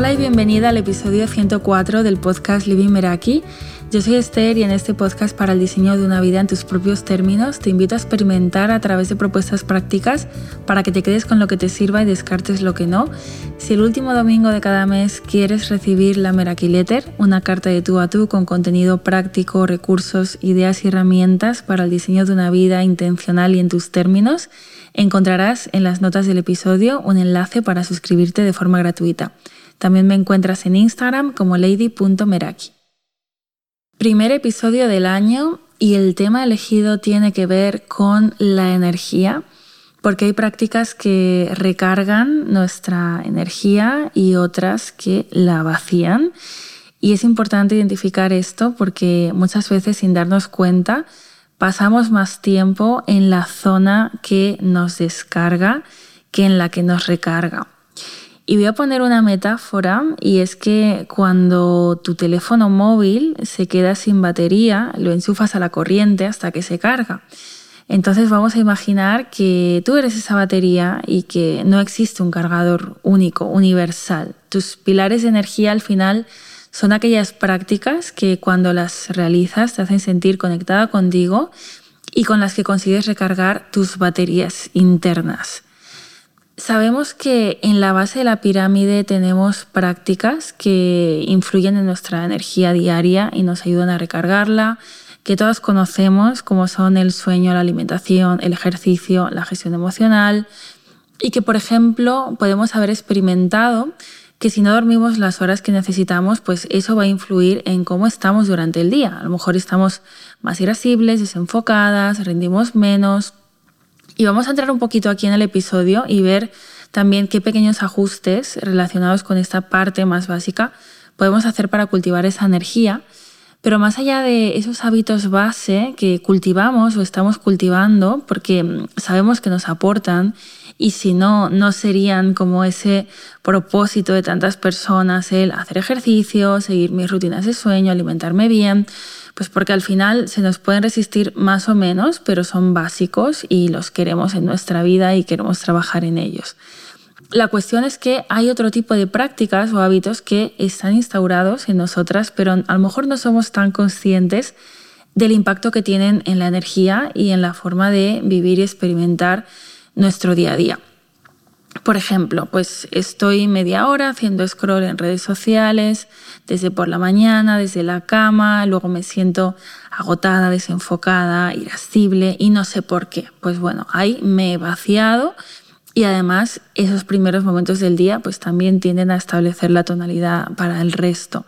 Hola y bienvenida al episodio 104 del podcast Living Meraki. Yo soy Esther y en este podcast para el diseño de una vida en tus propios términos te invito a experimentar a través de propuestas prácticas para que te quedes con lo que te sirva y descartes lo que no. Si el último domingo de cada mes quieres recibir la Meraki Letter, una carta de tú a tú con contenido práctico, recursos, ideas y herramientas para el diseño de una vida intencional y en tus términos, encontrarás en las notas del episodio un enlace para suscribirte de forma gratuita. También me encuentras en Instagram como lady.meraki. Primer episodio del año y el tema elegido tiene que ver con la energía, porque hay prácticas que recargan nuestra energía y otras que la vacían. Y es importante identificar esto porque muchas veces sin darnos cuenta pasamos más tiempo en la zona que nos descarga que en la que nos recarga. Y voy a poner una metáfora y es que cuando tu teléfono móvil se queda sin batería, lo enchufas a la corriente hasta que se carga. Entonces vamos a imaginar que tú eres esa batería y que no existe un cargador único, universal. Tus pilares de energía al final son aquellas prácticas que cuando las realizas te hacen sentir conectada contigo y con las que consigues recargar tus baterías internas. Sabemos que en la base de la pirámide tenemos prácticas que influyen en nuestra energía diaria y nos ayudan a recargarla, que todas conocemos como son el sueño, la alimentación, el ejercicio, la gestión emocional y que por ejemplo podemos haber experimentado que si no dormimos las horas que necesitamos, pues eso va a influir en cómo estamos durante el día. A lo mejor estamos más irascibles, desenfocadas, rendimos menos, y vamos a entrar un poquito aquí en el episodio y ver también qué pequeños ajustes relacionados con esta parte más básica podemos hacer para cultivar esa energía. Pero más allá de esos hábitos base que cultivamos o estamos cultivando, porque sabemos que nos aportan y si no, no serían como ese propósito de tantas personas, el hacer ejercicio, seguir mis rutinas de sueño, alimentarme bien, pues porque al final se nos pueden resistir más o menos, pero son básicos y los queremos en nuestra vida y queremos trabajar en ellos. La cuestión es que hay otro tipo de prácticas o hábitos que están instaurados en nosotras, pero a lo mejor no somos tan conscientes del impacto que tienen en la energía y en la forma de vivir y experimentar nuestro día a día. Por ejemplo, pues estoy media hora haciendo scroll en redes sociales, desde por la mañana, desde la cama, luego me siento agotada, desenfocada, irascible y no sé por qué. Pues bueno, ahí me he vaciado y además esos primeros momentos del día pues también tienden a establecer la tonalidad para el resto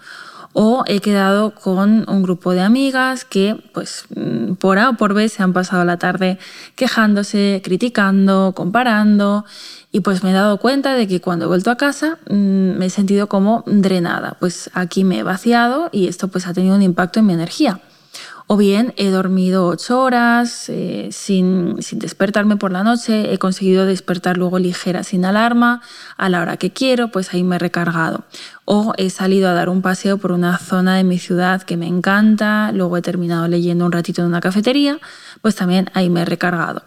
o he quedado con un grupo de amigas que pues mm, por A o por B se han pasado la tarde quejándose, criticando, comparando y pues me he dado cuenta de que cuando he vuelto a casa mm, me he sentido como drenada, pues aquí me he vaciado y esto pues ha tenido un impacto en mi energía. O bien he dormido ocho horas eh, sin, sin, despertarme por la noche, he conseguido despertar luego ligera sin alarma, a la hora que quiero, pues ahí me he recargado. O he salido a dar un paseo por una zona de mi ciudad que me encanta, luego he terminado leyendo un ratito en una cafetería, pues también ahí me he recargado.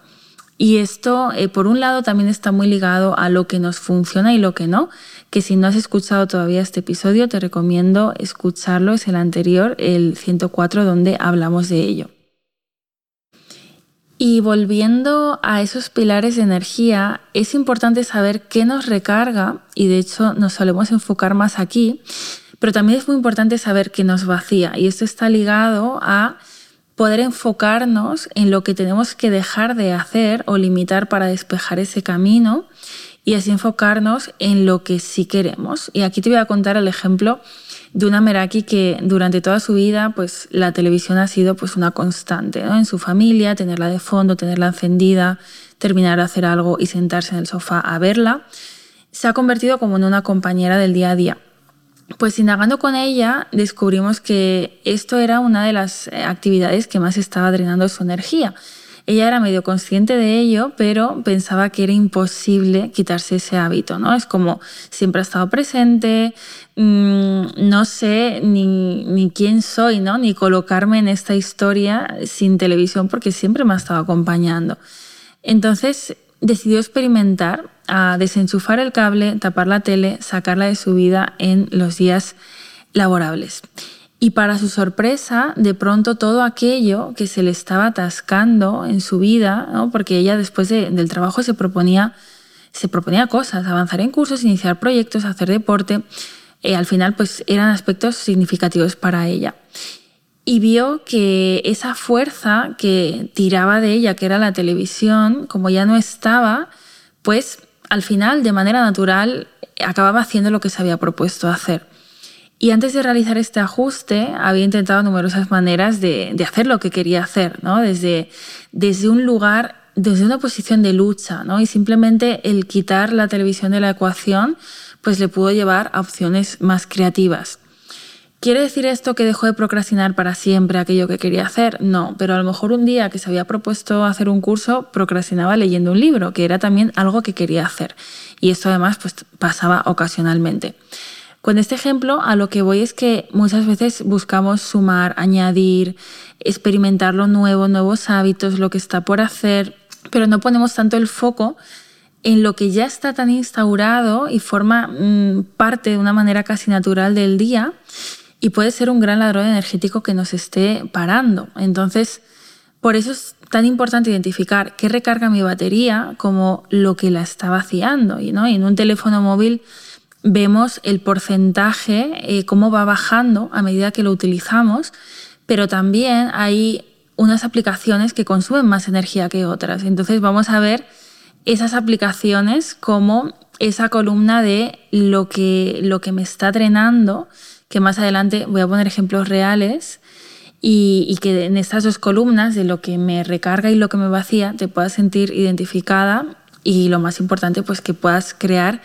Y esto, eh, por un lado, también está muy ligado a lo que nos funciona y lo que no, que si no has escuchado todavía este episodio, te recomiendo escucharlo, es el anterior, el 104, donde hablamos de ello. Y volviendo a esos pilares de energía, es importante saber qué nos recarga, y de hecho nos solemos enfocar más aquí, pero también es muy importante saber qué nos vacía, y esto está ligado a poder enfocarnos en lo que tenemos que dejar de hacer o limitar para despejar ese camino y así enfocarnos en lo que sí queremos. Y aquí te voy a contar el ejemplo de una Meraki que durante toda su vida pues la televisión ha sido pues una constante en su familia, tenerla de fondo, tenerla encendida, terminar de hacer algo y sentarse en el sofá a verla. Se ha convertido como en una compañera del día a día. Pues indagando con ella, descubrimos que esto era una de las eh, actividades que más estaba drenando su energía. Ella era medio consciente de ello, pero pensaba que era imposible quitarse ese hábito, ¿no? Es como siempre ha estado presente, mm, no sé ni, ni, quién soy, ¿no? Ni colocarme en esta historia sin televisión porque siempre me ha estado acompañando. Entonces decidió experimentar a desenchufar el cable, tapar la tele, sacarla de su vida en los días laborables. Y para su sorpresa, de pronto todo aquello que se le estaba atascando en su vida, porque ella después del trabajo se proponía, se proponía cosas, avanzar en cursos, iniciar proyectos, hacer deporte, eh, al final pues eran aspectos significativos para ella. Y vio que esa fuerza que tiraba de ella, que era la televisión, como ya no estaba, pues al final, de manera natural, acababa haciendo lo que se había propuesto hacer. Y antes de realizar este ajuste, había intentado numerosas maneras de, hacer lo que quería hacer, ¿no? desde, desde un lugar, desde una posición de lucha, ¿no? y simplemente el quitar la televisión de la ecuación pues le pudo llevar a opciones más creativas. ¿Quiere decir esto que dejó de procrastinar para siempre aquello que quería hacer? No, pero a lo mejor un día que se había propuesto hacer un curso, procrastinaba leyendo un libro, que era también algo que quería hacer. Y esto además pues, pasaba ocasionalmente. Con este ejemplo a lo que voy es que muchas veces buscamos sumar, añadir, experimentar lo nuevo, nuevos hábitos, lo que está por hacer, pero no ponemos tanto el foco en lo que ya está tan instaurado y forma mm, parte de una manera casi natural del día y puede ser un gran ladrón energético que nos esté parando. Entonces, por eso es tan importante identificar qué recarga mi batería como lo que la está vaciando. ¿no? y en un teléfono móvil vemos el porcentaje, eh, cómo va bajando a medida que lo utilizamos, pero también hay unas aplicaciones que consumen más energía que otras. Entonces vamos a ver esas aplicaciones como esa columna de lo que, lo que me está drenando, que más adelante voy a poner ejemplos reales, y, y, que en estas dos columnas de lo que me recarga y lo que me vacía te puedas sentir identificada y lo más importante pues que puedas crear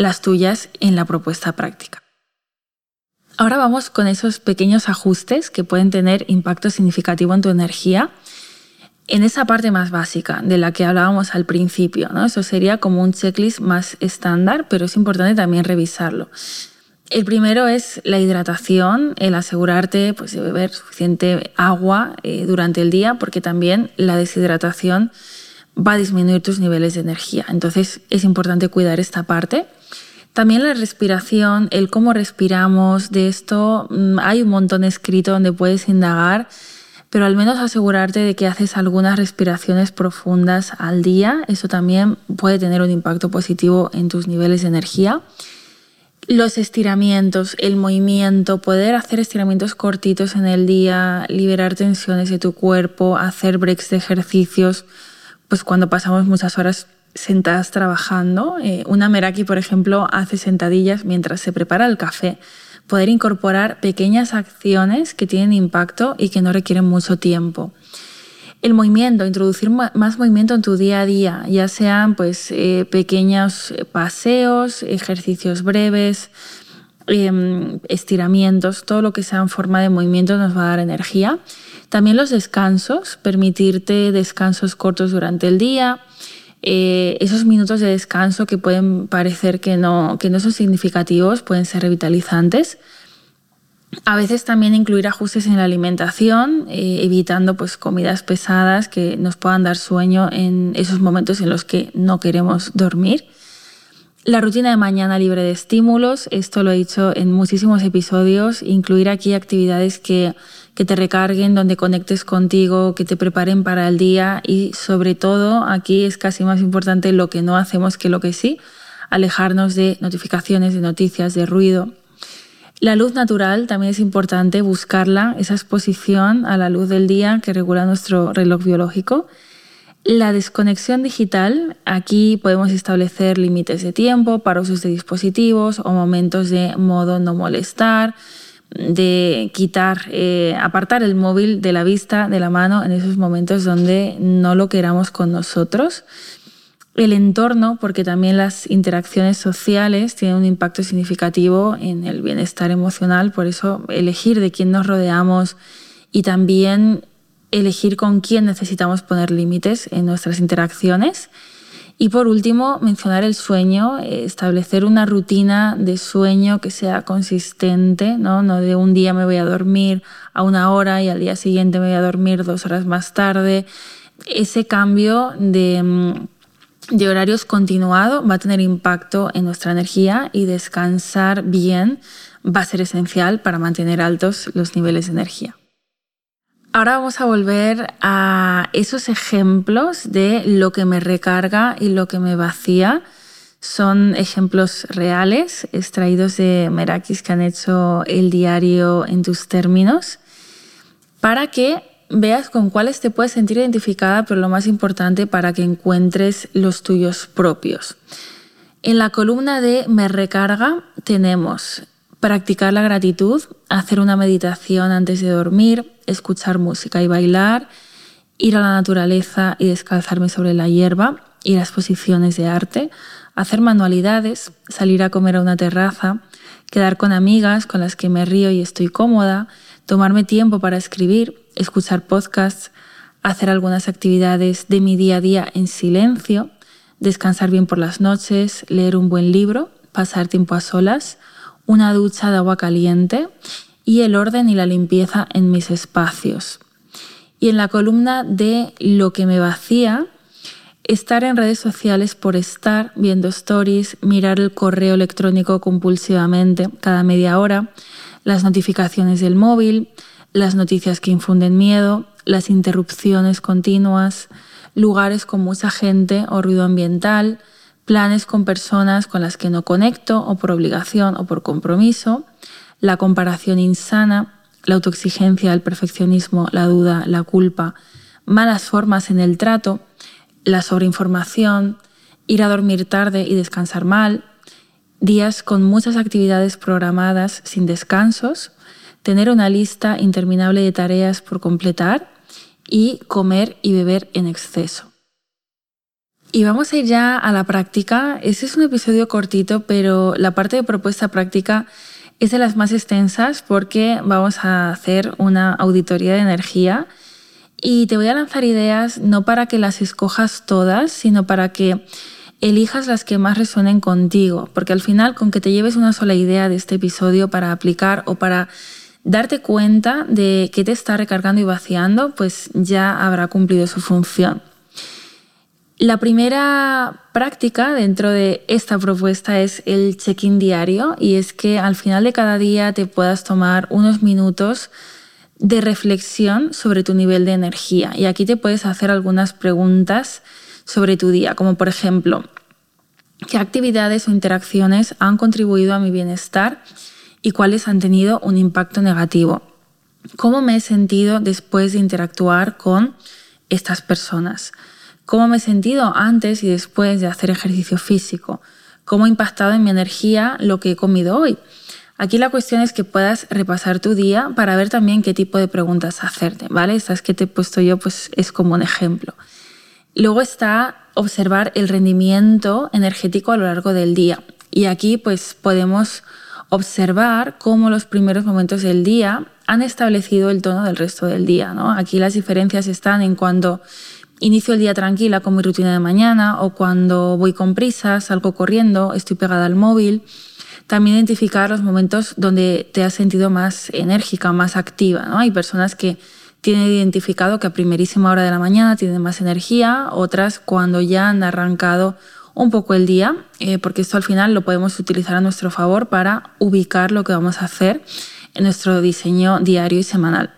las tuyas en la propuesta práctica. Ahora vamos con esos pequeños ajustes que pueden tener impacto significativo en tu energía. En esa parte más básica de la que hablábamos al principio, ¿no? eso sería como un checklist más estándar, pero es importante también revisarlo. El primero es la hidratación, el asegurarte pues, de beber suficiente agua eh, durante el día, porque también la deshidratación va a disminuir tus niveles de energía. Entonces es importante cuidar esta parte. También la respiración, el cómo respiramos, de esto mm, hay un montón escrito donde puedes indagar, pero al menos asegurarte de que haces algunas respiraciones profundas al día, eso también puede tener un impacto positivo en tus niveles de energía. Los estiramientos, el movimiento, poder hacer estiramientos cortitos en el día, liberar tensiones de tu cuerpo, hacer breaks de ejercicios, pues cuando pasamos muchas horas sentadas trabajando. Eh, una Meraki, por ejemplo, hace sentadillas mientras se prepara el café. Poder incorporar pequeñas acciones que tienen impacto y que no requieren mucho tiempo. El movimiento, introducir más movimiento en tu día a día, ya sean pues, eh, pequeños paseos, ejercicios breves, em, estiramientos, todo lo que sea en forma de movimiento nos va a dar energía. También los descansos, permitirte descansos cortos durante el día, eh, esos minutos de descanso que pueden parecer que no, que no son significativos, pueden ser revitalizantes. A veces también incluir ajustes en la alimentación, eh, evitando pues, comidas pesadas que nos puedan dar sueño en esos momentos en los que no queremos dormir. La rutina de mañana libre de estímulos, esto lo he dicho en muchísimos episodios, incluir aquí actividades que que te recarguen, donde conectes contigo, que te preparen para el día y sobre todo aquí es casi más importante lo que no hacemos que lo que sí, alejarnos de notificaciones, de noticias, de ruido. La luz natural también es importante buscarla, esa exposición a la luz del día que regula nuestro reloj biológico. La desconexión digital, aquí podemos establecer límites de tiempo para usos de dispositivos o momentos de modo no molestar, de quitar, eh, apartar el móvil de la vista, de la mano, en esos momentos donde no lo queramos con nosotros. El entorno, porque también las interacciones sociales tienen un impacto significativo en el bienestar emocional, por eso elegir de quién nos rodeamos y también elegir con quién necesitamos poner límites en nuestras interacciones y por último, mencionar el sueño, eh, establecer una rutina de sueño que sea consistente, ¿no? de un día me voy a dormir a una hora y al día siguiente me voy a dormir dos horas más tarde. Ese cambio de, mm, de horarios continuado va a tener impacto en nuestra energía y descansar bien va a ser esencial para mantener altos los niveles de energía. Ahora vamos a volver a esos ejemplos de lo que me recarga y lo que me vacía. Son ejemplos reales extraídos de Merakis que han hecho el diario en tus términos para que veas con cuáles te puedes sentir identificada, pero lo más importante para que encuentres los tuyos propios. En la columna de Me recarga tenemos practicar la gratitud, hacer una meditación antes de dormir, escuchar música y bailar, ir a la naturaleza y descalzarme sobre la hierba, ir a exposiciones de arte, hacer manualidades, salir a comer a una terraza, quedar con amigas con las que me río y estoy cómoda, tomarme tiempo para escribir, escuchar podcasts, hacer algunas actividades de mi día a día en silencio, descansar bien por las noches, leer un buen libro, pasar tiempo a solas, una ducha de agua caliente y el orden y la limpieza en mis espacios. Y en la columna de lo que me vacía, estar en redes sociales por estar viendo stories, mirar el correo electrónico compulsivamente cada media hora, las notificaciones del móvil, las noticias que infunden miedo, las interrupciones continuas, lugares con mucha gente o ruido ambiental, planes con personas con las que no conecto o por obligación o por compromiso, la comparación insana, la autoexigencia, el perfeccionismo, la duda, la culpa, malas formas en el trato, la sobreinformación, ir a dormir tarde y descansar mal, días con muchas actividades programadas sin descansos, tener una lista interminable de tareas por completar y comer y beber en exceso. Y vamos a ir ya a la práctica. Este es un episodio cortito, pero la parte de propuesta práctica es de las más extensas porque vamos a hacer una auditoría de energía y te voy a lanzar ideas no para que las escojas todas, sino para que elijas las que más resuenen contigo, porque al final con que te lleves una sola idea de este episodio para aplicar o para darte cuenta de qué te está recargando y vaciando, pues ya habrá cumplido su función. La primera práctica dentro de esta propuesta es el check-in diario y es que al final de cada día te puedas tomar unos minutos de reflexión sobre tu nivel de energía. Y aquí te puedes hacer algunas preguntas sobre tu día, como por ejemplo, ¿qué actividades o interacciones han contribuido a mi bienestar y cuáles han tenido un impacto negativo? ¿Cómo me he sentido después de interactuar con estas personas? Cómo me he sentido antes y después de hacer ejercicio físico, cómo ha impactado en mi energía lo que he comido hoy. Aquí la cuestión es que puedas repasar tu día para ver también qué tipo de preguntas hacerte, ¿vale? Estas que te he puesto yo pues es como un ejemplo. Luego está observar el rendimiento energético a lo largo del día. Y aquí pues podemos observar cómo los primeros momentos del día han establecido el tono del resto del día. ¿no? Aquí las diferencias están en cuando inicio el día tranquila con mi rutina de mañana o cuando voy con prisas, salgo corriendo, estoy pegada al móvil. También identificar los momentos donde te has sentido más enérgica, más activa. ¿no? Hay personas que tienen identificado que a primerísima hora de la mañana tienen más energía, otras cuando ya han arrancado un poco el día, eh, porque esto al final lo podemos utilizar a nuestro favor para ubicar lo que vamos a hacer en nuestro diseño diario y semanal.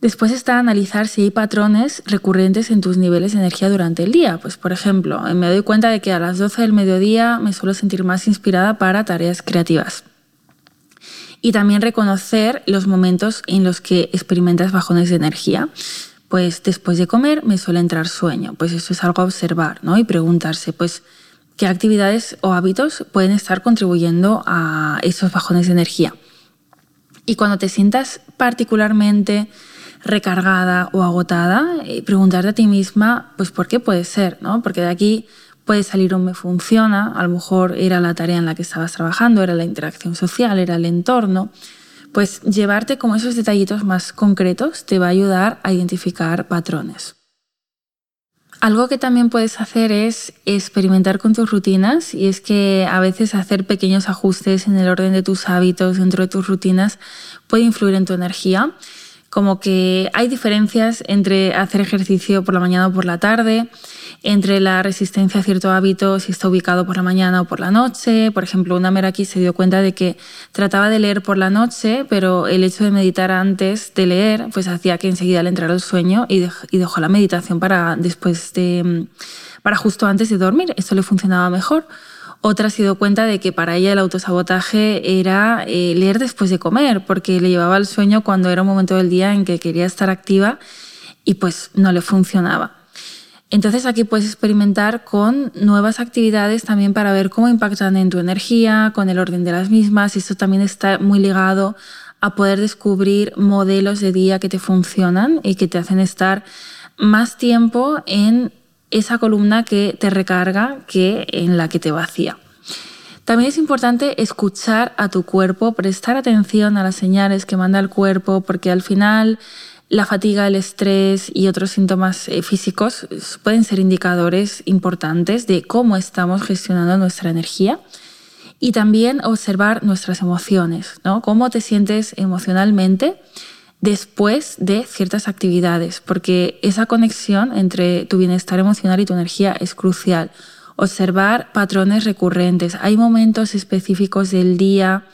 Después está analizar si hay patrones recurrentes en tus niveles de energía durante el día. Pues por ejemplo, me doy cuenta de que a las 12 del mediodía me suelo sentir más inspirada para tareas creativas. Y también reconocer los momentos en los que experimentas bajones de energía. Pues después de comer me suele entrar sueño. Pues eso es algo a observar, ¿no? Y preguntarse, pues, qué actividades o hábitos pueden estar contribuyendo a esos bajones de energía. Y cuando te sientas particularmente recargada o agotada, y preguntarte a ti misma, pues por qué puede ser, ¿no? Porque de aquí puede salir un me funciona, a lo mejor era la tarea en la que estabas trabajando, era la interacción social, era el entorno. Pues llevarte como esos detallitos más concretos te va a ayudar a identificar patrones. Algo que también puedes hacer es experimentar con tus rutinas y es que a veces hacer pequeños ajustes en el orden de tus hábitos dentro de tus rutinas puede influir en tu energía como que hay diferencias entre hacer ejercicio por la mañana o por la tarde, entre la resistencia a cierto hábito si está ubicado por la mañana o por la noche. Por ejemplo, una Meraki se dio cuenta de que trataba de leer por la noche, pero el hecho de meditar antes de leer pues hacía que enseguida le entrara el sueño y, dejó la meditación para después de para justo antes de dormir. Esto le funcionaba mejor. Otra se dio cuenta de que para ella el autosabotaje era eh, leer después de comer, porque le llevaba el sueño cuando era un momento del día en que quería estar activa y pues no le funcionaba. Entonces aquí puedes experimentar con nuevas actividades también para ver cómo impactan en tu energía, con el orden de las mismas. Esto también está muy ligado a poder descubrir modelos de día que te funcionan y que te hacen estar más tiempo en esa columna que te recarga que en la que te vacía. También es importante escuchar a tu cuerpo, prestar atención a las señales que manda el cuerpo, porque al final la fatiga, el estrés y otros síntomas eh, físicos pueden ser indicadores importantes de cómo estamos gestionando nuestra energía y también observar nuestras emociones, ¿no? Cómo te sientes emocionalmente después de ciertas actividades, porque esa conexión entre tu bienestar emocional y tu energía es crucial. Observar patrones recurrentes. Hay momentos específicos del día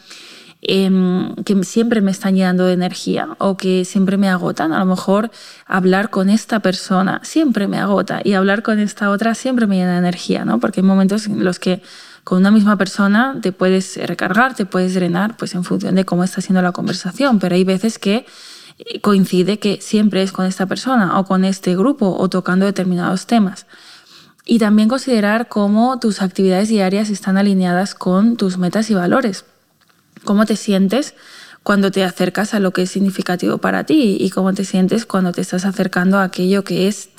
Em, que siempre me están llenando de energía o que siempre me agotan. A lo mejor hablar con esta persona siempre me agota y hablar con esta otra siempre me llena de energía, ¿no? Porque hay momentos en los que con una misma persona te puedes recargar, te puedes drenar, pues en función de cómo está siendo la conversación, pero hay veces que coincide que siempre es con esta persona o con este grupo o tocando determinados temas. Y también considerar cómo tus actividades diarias están alineadas con tus metas y valores cómo te sientes cuando te acercas a lo que es significativo para ti y cómo te sientes cuando te estás acercando a aquello que es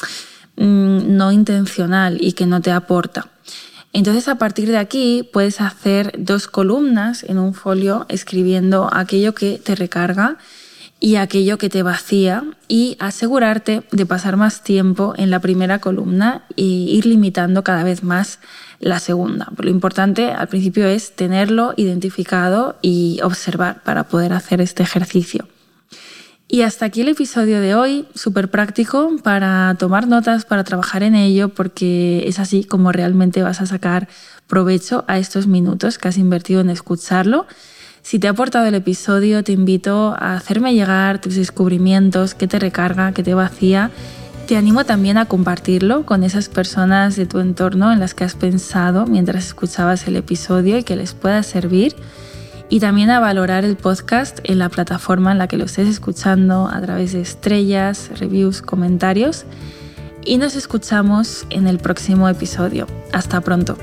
mm, no intencional y que no te aporta. Entonces a partir de aquí puedes hacer dos columnas en un folio escribiendo aquello que te recarga y aquello que te vacía y asegurarte de pasar más tiempo en la primera columna e ir limitando cada vez más la segunda. Lo importante al principio es tenerlo identificado y observar para poder hacer este ejercicio. Y hasta aquí el episodio de hoy, súper práctico para tomar notas, para trabajar en ello, porque es así como realmente vas a sacar provecho a estos minutos que has invertido en escucharlo si te ha aportado el episodio, te invito a hacerme llegar tus descubrimientos, qué te recarga, qué te vacía. Te animo también a compartirlo con esas personas de tu entorno en las que has pensado mientras escuchabas el episodio y que les pueda servir. Y también a valorar el podcast en la plataforma en la que lo estés escuchando a través de estrellas, reviews, comentarios. Y nos escuchamos en el próximo episodio. Hasta pronto.